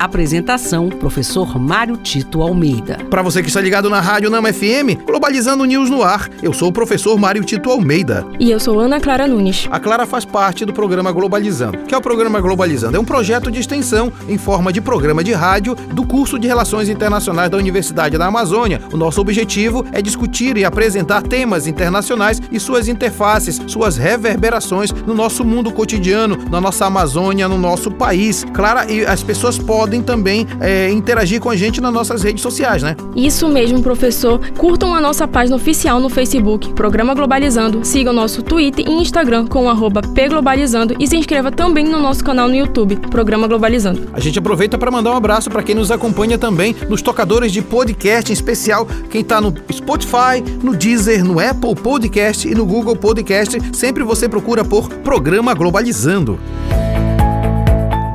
Apresentação: Professor Mário Tito Almeida. Para você que está ligado na Rádio Nama FM, Globalizando News no ar, eu sou o professor Mário Tito Almeida. E eu sou Ana Clara Nunes. A Clara faz parte do programa Globalizando. que é o programa Globalizando? É um projeto de extensão em forma de programa de rádio do curso de Relações Internacionais da Universidade da Amazônia. O nosso objetivo é discutir e apresentar temas internacionais e suas interfaces, suas reverberações no nosso mundo cotidiano, na nossa Amazônia, no nosso país. Clara, e as pessoas podem podem também é, interagir com a gente nas nossas redes sociais, né? Isso mesmo, professor. Curtam a nossa página oficial no Facebook, Programa Globalizando. Sigam nosso Twitter e Instagram com pglobalizando e se inscreva também no nosso canal no YouTube, Programa Globalizando. A gente aproveita para mandar um abraço para quem nos acompanha também nos tocadores de podcast, em especial quem está no Spotify, no Deezer, no Apple Podcast e no Google Podcast. Sempre você procura por Programa Globalizando.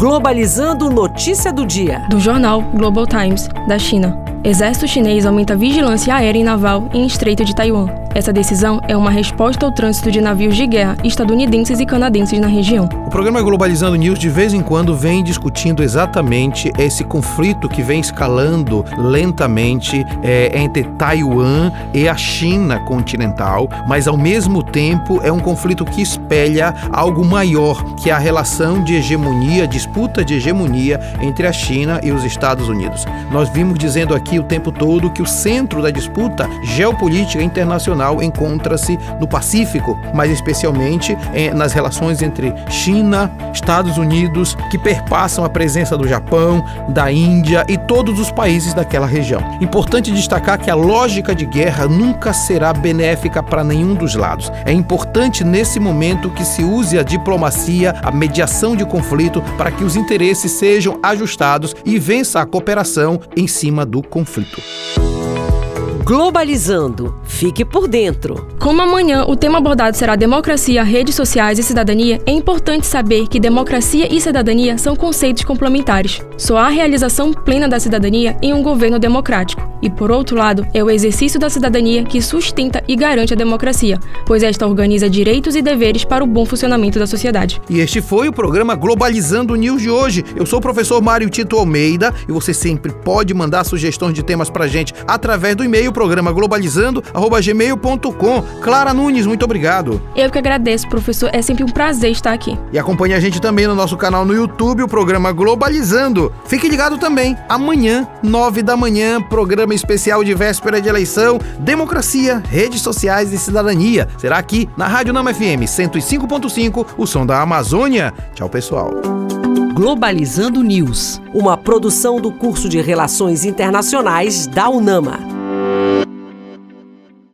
Globalizando notícia do dia. Do jornal Global Times, da China. Exército chinês aumenta vigilância aérea e naval em Estreito de Taiwan. Essa decisão é uma resposta ao trânsito de navios de guerra estadunidenses e canadenses na região. O programa Globalizando News de vez em quando vem discutindo exatamente esse conflito que vem escalando lentamente é, entre Taiwan e a China continental, mas ao mesmo tempo é um conflito que espelha algo maior, que é a relação de hegemonia, disputa de hegemonia entre a China e os Estados Unidos. Nós vimos dizendo aqui o tempo todo que o centro da disputa geopolítica internacional encontra-se no Pacífico, mais especialmente eh, nas relações entre China, Estados Unidos, que perpassam a presença do Japão, da Índia e todos os países daquela região. Importante destacar que a lógica de guerra nunca será benéfica para nenhum dos lados. É importante nesse momento que se use a diplomacia, a mediação de conflito para que os interesses sejam ajustados e vença a cooperação em cima do conflito. Globalizando. Fique por dentro. Como amanhã o tema abordado será democracia, redes sociais e cidadania, é importante saber que democracia e cidadania são conceitos complementares. Só há realização plena da cidadania em um governo democrático. E, por outro lado, é o exercício da cidadania que sustenta e garante a democracia, pois esta organiza direitos e deveres para o bom funcionamento da sociedade. E este foi o programa Globalizando News de hoje. Eu sou o professor Mário Tito Almeida e você sempre pode mandar sugestões de temas pra gente através do e-mail programa globalizando@gmail.com. Clara Nunes, muito obrigado. Eu que agradeço, professor. É sempre um prazer estar aqui. E acompanhe a gente também no nosso canal no YouTube, o programa Globalizando. Fique ligado também. Amanhã, nove da manhã, programa especial de véspera de eleição, democracia, redes sociais e cidadania. Será aqui na Rádio Nama FM 105.5, o som da Amazônia. Tchau, pessoal. Globalizando News, uma produção do curso de Relações Internacionais da UNAMA.